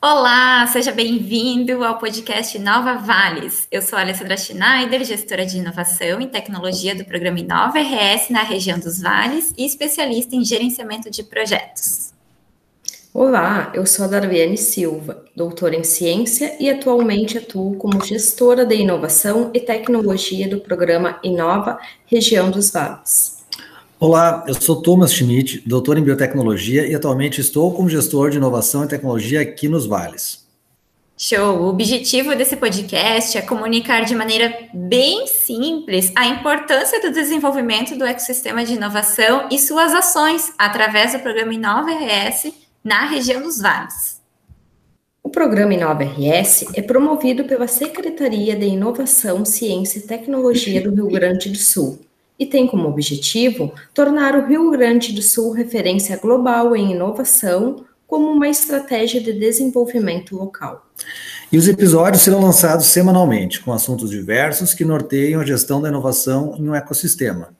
Olá, seja bem-vindo ao podcast Nova Vales. Eu sou a Alessandra Schneider, gestora de inovação e tecnologia do programa Inova RS na região dos Vales e especialista em gerenciamento de projetos. Olá, eu sou a Darviane Silva, doutora em ciência e atualmente atuo como gestora de inovação e tecnologia do programa Inova Região dos Vales. Olá, eu sou Thomas Schmidt, doutor em biotecnologia e atualmente estou como gestor de inovação e tecnologia aqui nos Vales. Show! O objetivo desse podcast é comunicar de maneira bem simples a importância do desenvolvimento do ecossistema de inovação e suas ações através do programa Inova RS na região dos Vales. O programa Inova RS é promovido pela Secretaria de Inovação, Ciência e Tecnologia do Rio Grande do Sul e tem como objetivo tornar o Rio Grande do Sul referência global em inovação como uma estratégia de desenvolvimento local. E os episódios serão lançados semanalmente, com assuntos diversos que norteiam a gestão da inovação em um ecossistema.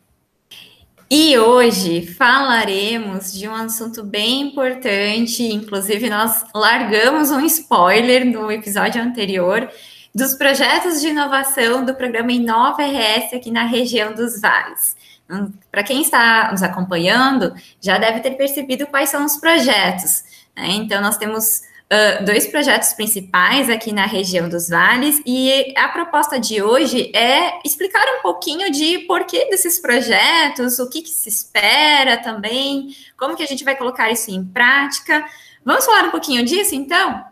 E hoje falaremos de um assunto bem importante, inclusive nós largamos um spoiler no episódio anterior, dos projetos de inovação do programa Inova RS aqui na região dos Vales. Hum, Para quem está nos acompanhando, já deve ter percebido quais são os projetos. Né? Então, nós temos uh, dois projetos principais aqui na região dos Vales, e a proposta de hoje é explicar um pouquinho de porquê desses projetos, o que, que se espera também, como que a gente vai colocar isso em prática. Vamos falar um pouquinho disso, então?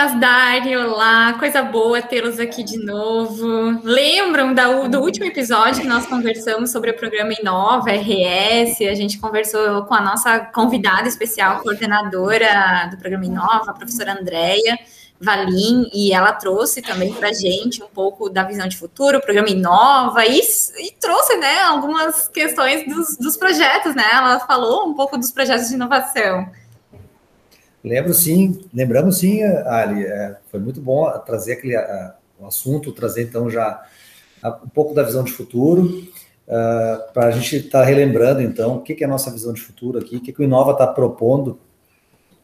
Thomas, Dário, olá, coisa boa tê-los aqui de novo. Lembram da, do último episódio que nós conversamos sobre o programa Inova, RS? A gente conversou com a nossa convidada especial, coordenadora do programa Inova, a professora Andréia Valim, e ela trouxe também para a gente um pouco da visão de futuro, o programa Inova, e, e trouxe né, algumas questões dos, dos projetos, né? Ela falou um pouco dos projetos de inovação. Lembro sim, lembramos sim, Ali, é, foi muito bom trazer aquele a, o assunto, trazer então já a, um pouco da visão de futuro, uh, para a gente estar tá relembrando então o que, que, é a nossa visão de futuro aqui, o que, que o Inova está propondo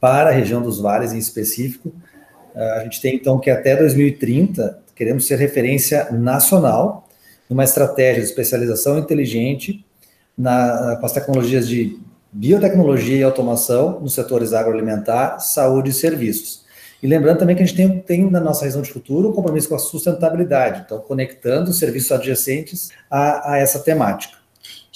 para a região dos vales em específico. Uh, a gente tem então que até 2030 queremos ser referência nacional numa estratégia de especialização inteligente na, com as tecnologias de biotecnologia e automação nos setores agroalimentar, saúde e serviços. E lembrando também que a gente tem, tem na nossa visão de futuro um compromisso com a sustentabilidade, então conectando os serviços adjacentes a, a essa temática.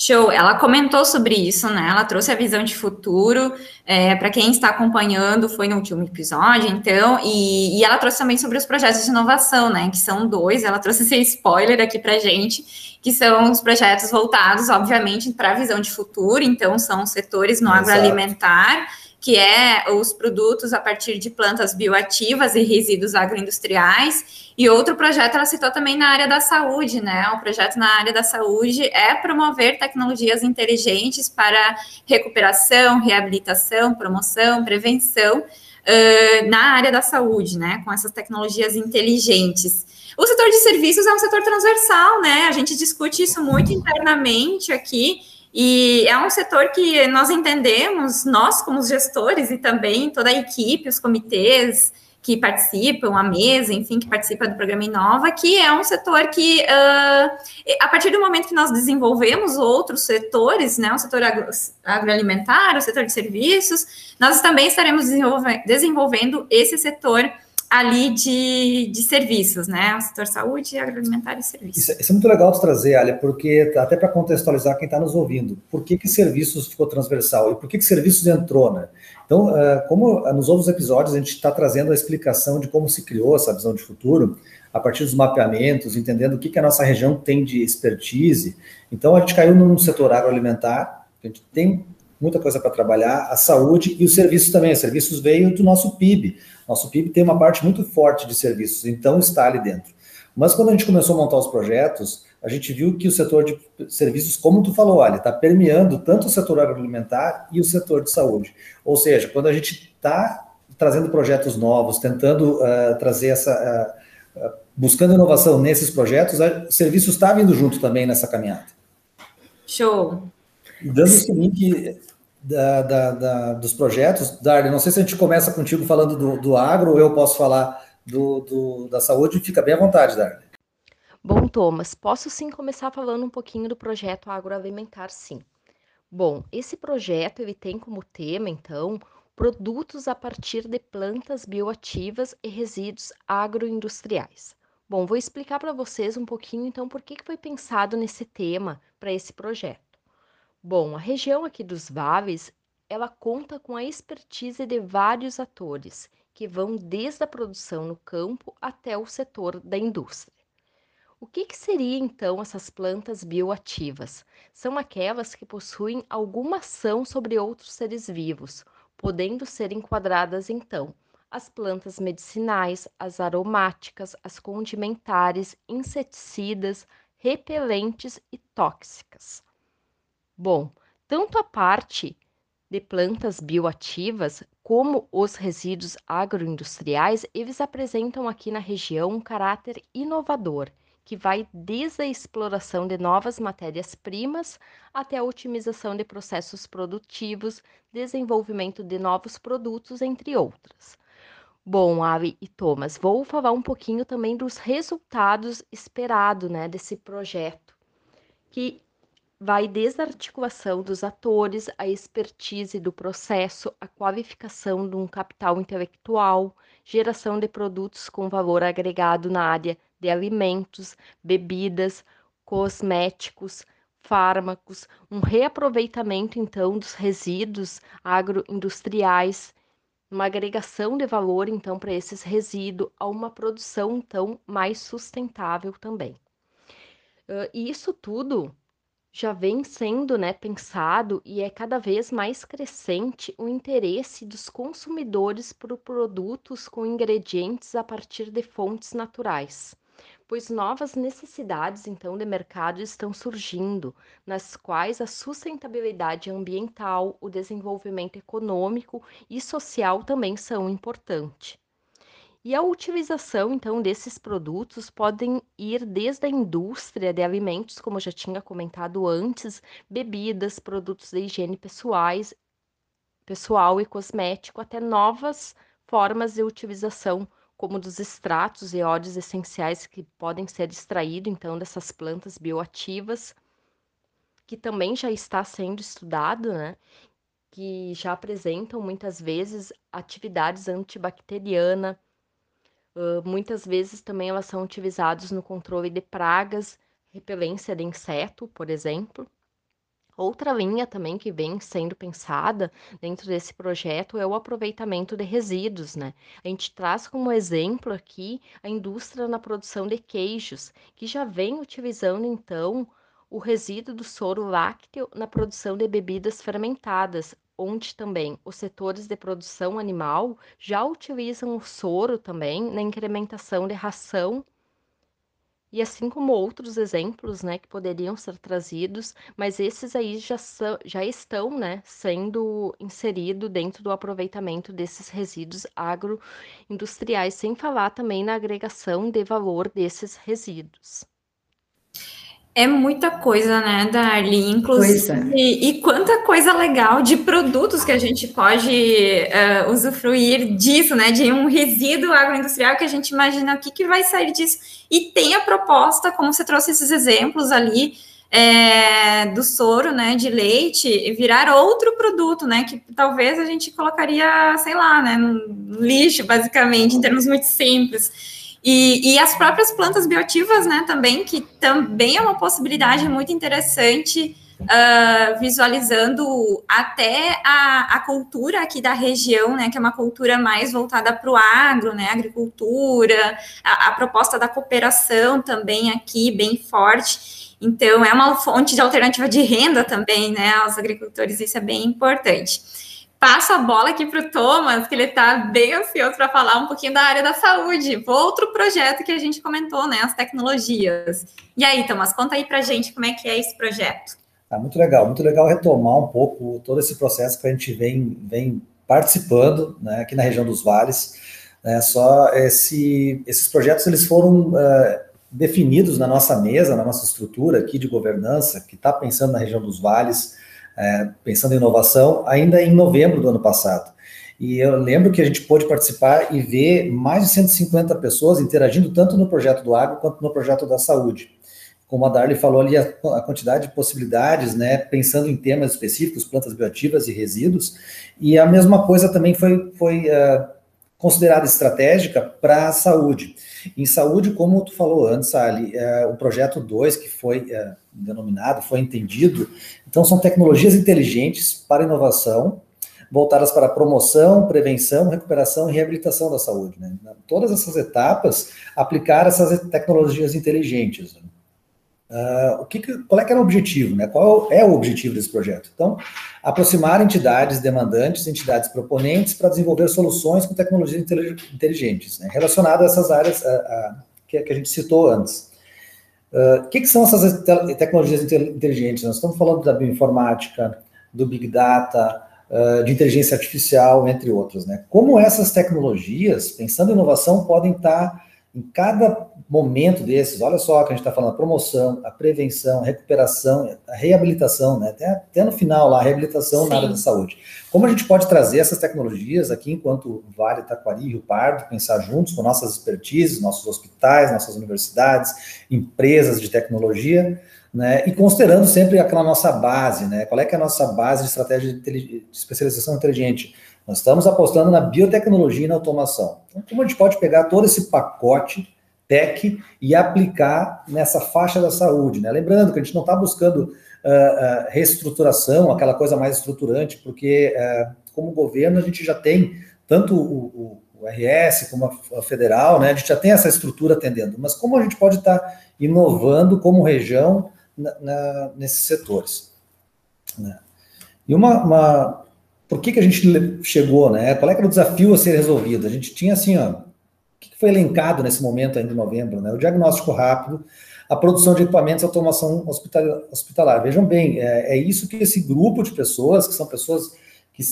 Show, ela comentou sobre isso, né? Ela trouxe a visão de futuro. É, para quem está acompanhando, foi no último episódio, então, e, e, ela trouxe também sobre os projetos de inovação, né? Que são dois. Ela trouxe esse spoiler aqui para gente, que são os projetos voltados, obviamente, para a visão de futuro. Então, são setores no Exato. agroalimentar que é os produtos a partir de plantas bioativas e resíduos agroindustriais. E outro projeto ela citou também na área da saúde, né? O projeto na área da saúde é promover tecnologias inteligentes para recuperação, reabilitação, promoção, prevenção uh, na área da saúde, né? Com essas tecnologias inteligentes. O setor de serviços é um setor transversal, né? A gente discute isso muito internamente aqui e é um setor que nós entendemos, nós como gestores e também toda a equipe, os comitês que participam, a mesa, enfim, que participa do programa Inova, que é um setor que, uh, a partir do momento que nós desenvolvemos outros setores, né, o setor agro, agroalimentar, o setor de serviços, nós também estaremos desenvolve, desenvolvendo esse setor ali de, de serviços, né? O setor saúde, agroalimentar e serviços. Isso, isso é muito legal de trazer, Alia, porque até para contextualizar quem está nos ouvindo, por que, que serviços ficou transversal e por que, que serviços entrou, né? Então, uh, como nos outros episódios a gente está trazendo a explicação de como se criou essa visão de futuro, a partir dos mapeamentos, entendendo o que, que a nossa região tem de expertise. Então, a gente caiu no setor agroalimentar, a gente tem muita coisa para trabalhar, a saúde e os serviços também. Os serviços veio do nosso PIB. Nosso PIB tem uma parte muito forte de serviços, então está ali dentro. Mas quando a gente começou a montar os projetos, a gente viu que o setor de serviços, como tu falou, Ali, está permeando tanto o setor agroalimentar e o setor de saúde. Ou seja, quando a gente está trazendo projetos novos, tentando uh, trazer essa. Uh, buscando inovação nesses projetos, o serviço está vindo junto também nessa caminhada. Show. Dando esse link da, da, da, dos projetos, Darlene, não sei se a gente começa contigo falando do, do agro ou eu posso falar do, do, da saúde, fica bem à vontade, Darlene. Bom, Thomas, posso sim começar falando um pouquinho do projeto agroalimentar, sim. Bom, esse projeto ele tem como tema, então, produtos a partir de plantas bioativas e resíduos agroindustriais. Bom, vou explicar para vocês um pouquinho, então, por que foi pensado nesse tema para esse projeto. Bom, a região aqui dos Vales, ela conta com a expertise de vários atores, que vão desde a produção no campo até o setor da indústria. O que, que seria então essas plantas bioativas? São aquelas que possuem alguma ação sobre outros seres vivos, podendo ser enquadradas então as plantas medicinais, as aromáticas, as condimentares, inseticidas, repelentes e tóxicas. Bom, tanto a parte de plantas bioativas como os resíduos agroindustriais, eles apresentam aqui na região um caráter inovador que vai desde a exploração de novas matérias-primas até a otimização de processos produtivos, desenvolvimento de novos produtos, entre outras. Bom, Avi e Thomas, vou falar um pouquinho também dos resultados esperados né, desse projeto, que vai desde a articulação dos atores, a expertise do processo, a qualificação de um capital intelectual, geração de produtos com valor agregado na área de alimentos, bebidas, cosméticos, fármacos, um reaproveitamento então dos resíduos agroindustriais, uma agregação de valor então para esses resíduos a uma produção então mais sustentável também. Uh, e isso tudo já vem sendo né, pensado e é cada vez mais crescente o interesse dos consumidores por produtos com ingredientes a partir de fontes naturais pois novas necessidades então de mercado estão surgindo, nas quais a sustentabilidade ambiental, o desenvolvimento econômico e social também são importantes. E a utilização então desses produtos podem ir desde a indústria de alimentos, como já tinha comentado antes, bebidas, produtos de higiene pessoais, pessoal e cosmético, até novas formas de utilização como dos extratos e óleos essenciais que podem ser extraídos então dessas plantas bioativas, que também já está sendo estudado, né? Que já apresentam muitas vezes atividades antibacteriana, uh, muitas vezes também elas são utilizadas no controle de pragas, repelência de inseto, por exemplo. Outra linha também que vem sendo pensada dentro desse projeto é o aproveitamento de resíduos, né? A gente traz como exemplo aqui a indústria na produção de queijos, que já vem utilizando então o resíduo do soro lácteo na produção de bebidas fermentadas, onde também os setores de produção animal já utilizam o soro também na incrementação de ração e assim como outros exemplos, né, que poderiam ser trazidos, mas esses aí já, são, já estão, né, sendo inseridos dentro do aproveitamento desses resíduos agroindustriais, sem falar também na agregação de valor desses resíduos. É muita coisa, né, Darly? Inclusive, e, e, quanta coisa legal de produtos que a gente pode uh, usufruir disso, né? De um resíduo agroindustrial que a gente imagina o que, que vai sair disso. E tem a proposta, como você trouxe esses exemplos ali, é, do soro, né, de leite, virar outro produto, né, que talvez a gente colocaria, sei lá, né, no lixo, basicamente, em termos muito simples. E, e, as próprias plantas bioativas, né, também, que também é uma possibilidade muito interessante, uh, visualizando até a, a, cultura aqui da região, né, que é uma cultura mais voltada para o agro, né, agricultura, a, a, proposta da cooperação também aqui, bem forte. Então, é uma fonte de alternativa de renda também, né, aos agricultores, isso é bem importante. Passo a bola aqui para o Thomas, que ele está bem ansioso para falar um pouquinho da área da saúde, outro projeto que a gente comentou, né, as tecnologias. E aí, Thomas, conta aí para gente como é que é esse projeto. Ah, muito legal, muito legal retomar um pouco todo esse processo que a gente vem, vem participando né, aqui na região dos vales. Né, só esse, esses projetos eles foram uh, definidos na nossa mesa, na nossa estrutura aqui de governança, que está pensando na região dos vales, é, pensando em inovação, ainda em novembro do ano passado. E eu lembro que a gente pôde participar e ver mais de 150 pessoas interagindo tanto no projeto do agro quanto no projeto da saúde. Como a Darly falou ali, a, a quantidade de possibilidades, né, pensando em temas específicos, plantas bioativas e resíduos, e a mesma coisa também foi, foi uh, considerada estratégica para a saúde. Em saúde, como tu falou antes, Ali, é, o projeto 2, que foi é, denominado, foi entendido, então são tecnologias inteligentes para inovação, voltadas para promoção, prevenção, recuperação e reabilitação da saúde. Né? Todas essas etapas, aplicar essas tecnologias inteligentes. Né? Uh, o que, qual é que era o objetivo, né? Qual é o objetivo desse projeto? Então, aproximar entidades demandantes, entidades proponentes para desenvolver soluções com tecnologias inteligentes, né? relacionadas a essas áreas a, a, que, a gente citou antes. O que, que, são essas te tecnologias inteligentes? Nós estamos falando da bioinformática, do big data, uh, de inteligência artificial, entre outros. Né? Como essas tecnologias, pensando em inovação, podem estar em cada momento desses, olha só que a gente está falando, a promoção, a prevenção, a recuperação, a reabilitação, né? Até, até no final lá, a reabilitação Sim. na área da saúde. Como a gente pode trazer essas tecnologias aqui, enquanto Vale, Taquari e Rio Pardo, pensar juntos com nossas expertises, nossos hospitais, nossas universidades, empresas de tecnologia, né? E considerando sempre aquela nossa base, né? Qual é que é a nossa base de estratégia de, especialização inteligente? Nós estamos apostando na biotecnologia e na automação. Então, como a gente pode pegar todo esse pacote tech e aplicar nessa faixa da saúde? Né? Lembrando que a gente não está buscando uh, uh, reestruturação, aquela coisa mais estruturante, porque uh, como governo a gente já tem tanto o, o, o RS como a, federal, né? a gente já tem essa estrutura atendendo, mas como a gente pode estar tá inovando como região na, nesses setores? Né? E uma, uma por que, que a gente chegou, né? Qual é era o desafio a ser resolvido? A gente tinha assim, ó, o que foi elencado nesse momento ainda em novembro, né? O diagnóstico rápido, a produção de equipamentos, automação hospitalar. Vejam bem, é, é isso que esse grupo de pessoas, que são pessoas que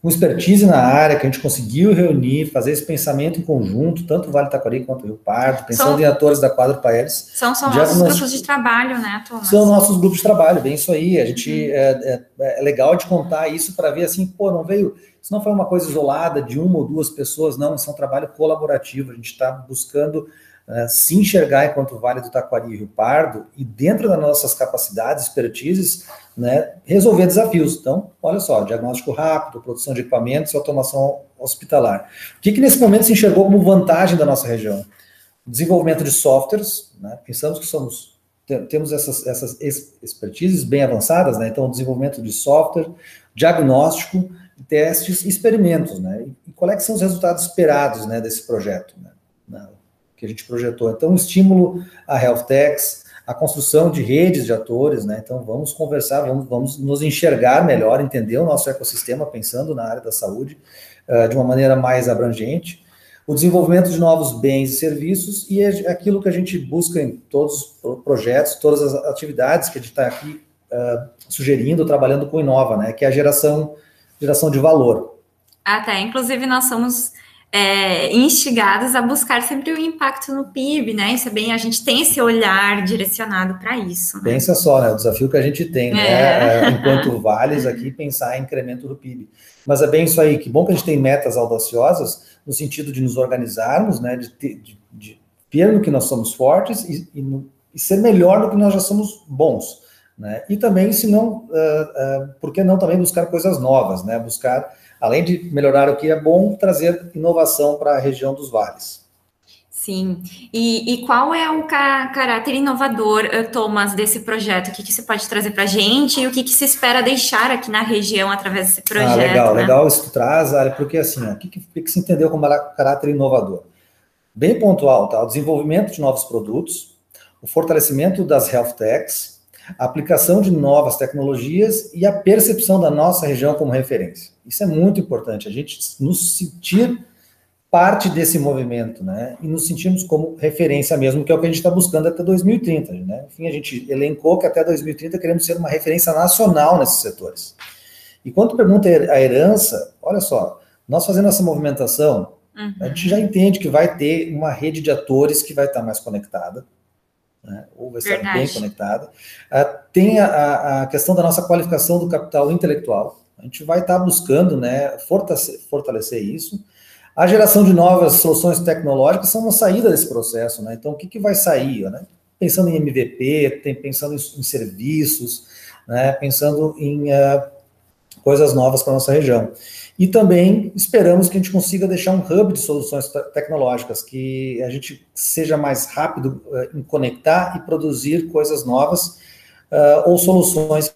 com expertise na área, que a gente conseguiu reunir, fazer esse pensamento em conjunto, tanto o Vale Taquari quanto o Rio Pardo, pensando são, em atores da quadra Paeres. São, são nossos grupos de trabalho, né, Thomas? São nossos grupos de trabalho, bem isso aí. A gente uhum. é, é, é, legal de contar isso para ver assim, pô, não veio. Isso não foi uma coisa isolada de uma ou duas pessoas, não, isso é um trabalho colaborativo. A gente está buscando uh, se enxergar enquanto Vale do Taquari e Rio Pardo, e dentro das nossas capacidades, expertises, né, resolver desafios. Então, olha só, diagnóstico rápido, produção de equipamentos e automação hospitalar. O que, que nesse momento se enxergou como vantagem da nossa região? Desenvolvimento de softwares, né, pensamos que somos temos essas, essas expertises bem avançadas, né? Então, desenvolvimento de software, diagnóstico, testes, experimentos, né? E quais é são os resultados esperados, né, desse projeto, né? Que a gente projetou. Então, estímulo a health techs, a construção de redes de atores, né? Então, vamos conversar, vamos, vamos nos enxergar melhor, entender o nosso ecossistema, pensando na área da saúde uh, de uma maneira mais abrangente. O desenvolvimento de novos bens e serviços e é aquilo que a gente busca em todos os projetos, todas as atividades que a gente está aqui uh, sugerindo, trabalhando com Inova, né? Que é a geração, geração de valor. Até, inclusive, nós somos é, instigados a buscar sempre o impacto no PIB, né? Isso é bem, a gente tem esse olhar direcionado para isso. Né? Pensa só, né? O desafio que a gente tem, né? É. é enquanto vales aqui, pensar em incremento do PIB. Mas é bem isso aí, que bom que a gente tem metas audaciosas no sentido de nos organizarmos, né? De, ter, de, de ver no que nós somos fortes e, e, no, e, ser melhor do que nós já somos bons. Né? E também, se não, uh, uh, por que não também buscar coisas novas, né? Buscar além de melhorar o que é bom, trazer inovação para a região dos vales. Sim. E, e qual é o ca caráter inovador, eh, Thomas, desse projeto? O que, que você pode trazer para a gente e o que, que se espera deixar aqui na região através desse projeto? Ah, legal, né? legal isso que tu traz, porque assim, o que, que, que se entendeu como caráter inovador? Bem pontual, tá? O desenvolvimento de novos produtos, o fortalecimento das health techs, a aplicação de novas tecnologias e a percepção da nossa região como referência. Isso é muito importante, a gente nos sentir parte desse movimento, né? E nos sentimos como referência mesmo, que é o que a gente está buscando até 2030, né? Enfim, a gente elencou que até 2030 queremos ser uma referência nacional nesses setores. E quando pergunta a herança, olha só, nós fazendo essa movimentação, uhum. a gente já entende que vai ter uma rede de atores que vai estar mais conectada, né? ou vai estar Verdade. bem conectada. Uh, tem a, a, questão da nossa qualificação do capital intelectual. A gente vai estar buscando né, fortalecer, fortalecer isso. A geração de novas soluções tecnológicas são uma saída desse processo, né? Então, o que, que vai sair, né? Pensando em MVP, tem, pensando em, em serviços, né? Pensando em uh, coisas novas para a nossa região. E também esperamos que a gente consiga deixar um hub de soluções tecnológicas, que a gente seja mais rápido uh, em conectar e produzir coisas novas uh, ou soluções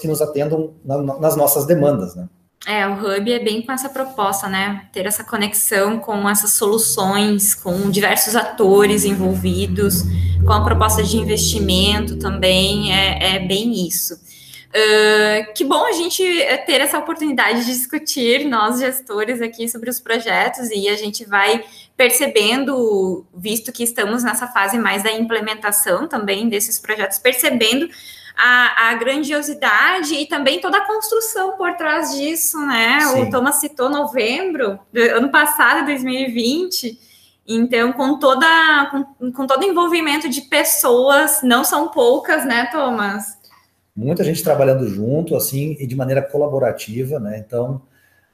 que nos atendam na, nas nossas demandas, né? É, o Hub é bem com essa proposta, né? Ter essa conexão com essas soluções, com diversos atores envolvidos, com a proposta de investimento também, é, é bem isso. Uh, que bom a gente ter essa oportunidade de discutir, nós gestores aqui, sobre os projetos, e a gente vai percebendo, visto que estamos nessa fase mais da implementação também desses projetos, percebendo a, a, grandiosidade e também toda a construção por trás disso, né? Sim. O Thomas citou novembro do ano passado, 2020. Então, com toda com, com todo envolvimento de pessoas, não são poucas, né, Thomas? Muita gente trabalhando junto, assim, e de maneira colaborativa, né? Então,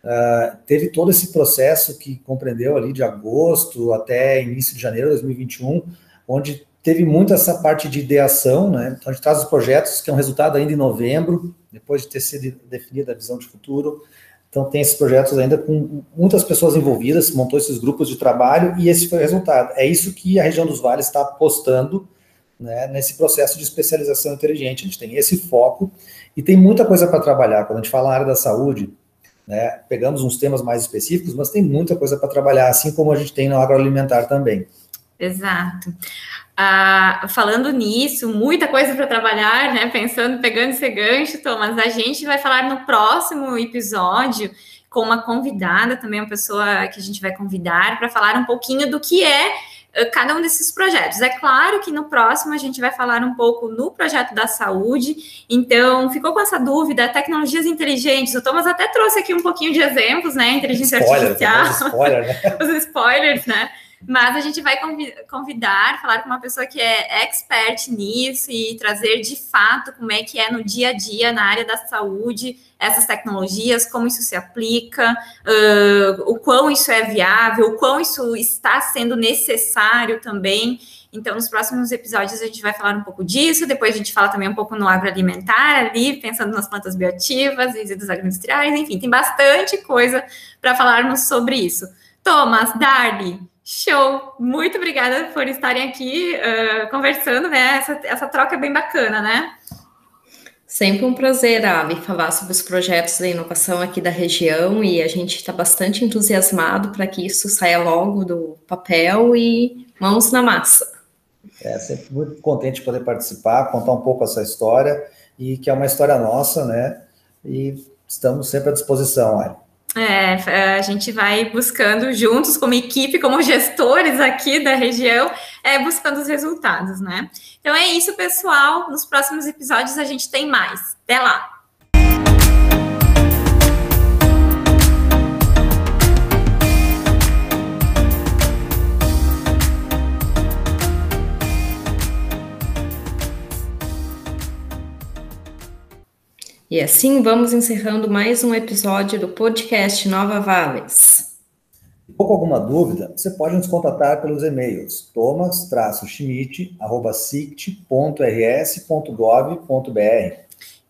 uh, teve todo esse processo que compreendeu ali de agosto até início de janeiro de 2021, onde teve muito essa parte de ideação, né? Então a gente traz os projetos, que é um resultado ainda em novembro, depois de ter sido definida a visão de futuro. Então tem esses projetos ainda com muitas pessoas envolvidas, montou esses grupos de trabalho e esse foi o resultado. É isso que a região dos vales está apostando né, nesse processo de especialização inteligente. A gente tem esse foco e tem muita coisa para trabalhar. Quando a gente fala na área da saúde, né, pegamos uns temas mais específicos, mas tem muita coisa para trabalhar, assim como a gente tem no agroalimentar também. Exato. Ah, falando nisso, muita coisa para trabalhar, né? Pensando, pegando esse gancho, Thomas, a gente vai falar no próximo episódio com uma convidada, também uma pessoa que a gente vai convidar para falar um pouquinho do que é cada um desses projetos. É claro que no próximo a gente vai falar um pouco no projeto da saúde, então ficou com essa dúvida, tecnologias inteligentes, o Thomas até trouxe aqui um pouquinho de exemplos, né? Inteligência spoiler, artificial. Spoiler, né? Os spoilers, né? Mas a gente vai convidar, falar com uma pessoa que é expert nisso e trazer de fato como é que é no dia a dia na área da saúde essas tecnologias, como isso se aplica, uh, o quão isso é viável, o quão isso está sendo necessário também. Então, nos próximos episódios a gente vai falar um pouco disso, depois a gente fala também um pouco no agroalimentar ali, pensando nas plantas bioativas, resíduos agroindustriais, enfim, tem bastante coisa para falarmos sobre isso. Thomas, Darly, Show! Muito obrigada por estarem aqui uh, conversando, né? Essa, essa troca é bem bacana, né? Sempre um prazer, Ali, falar sobre os projetos de inovação aqui da região e a gente está bastante entusiasmado para que isso saia logo do papel e mãos na massa. É, sempre muito contente de poder participar, contar um pouco essa história e que é uma história nossa, né? E estamos sempre à disposição, Ali. É, a gente vai buscando juntos, como equipe, como gestores aqui da região, é, buscando os resultados, né? Então é isso, pessoal. Nos próximos episódios a gente tem mais. Até lá! E assim vamos encerrando mais um episódio do podcast Nova Vales. Ficou com alguma dúvida? Você pode nos contatar pelos e-mails thomas-schmidt.rs.gov.br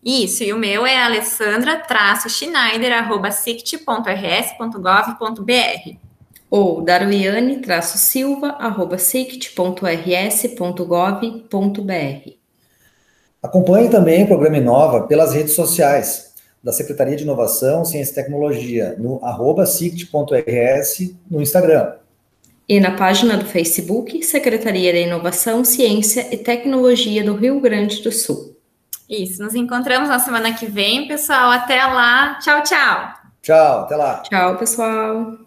Isso, e o meu é alessandra-schneider.sict.rs.gov.br ou darwiane-silva.sict.rs.gov.br Acompanhe também o programa Inova pelas redes sociais da Secretaria de Inovação, Ciência e Tecnologia, no arroba no Instagram. E na página do Facebook, Secretaria de Inovação, Ciência e Tecnologia do Rio Grande do Sul. Isso, nos encontramos na semana que vem, pessoal. Até lá. Tchau, tchau. Tchau, até lá. Tchau, pessoal.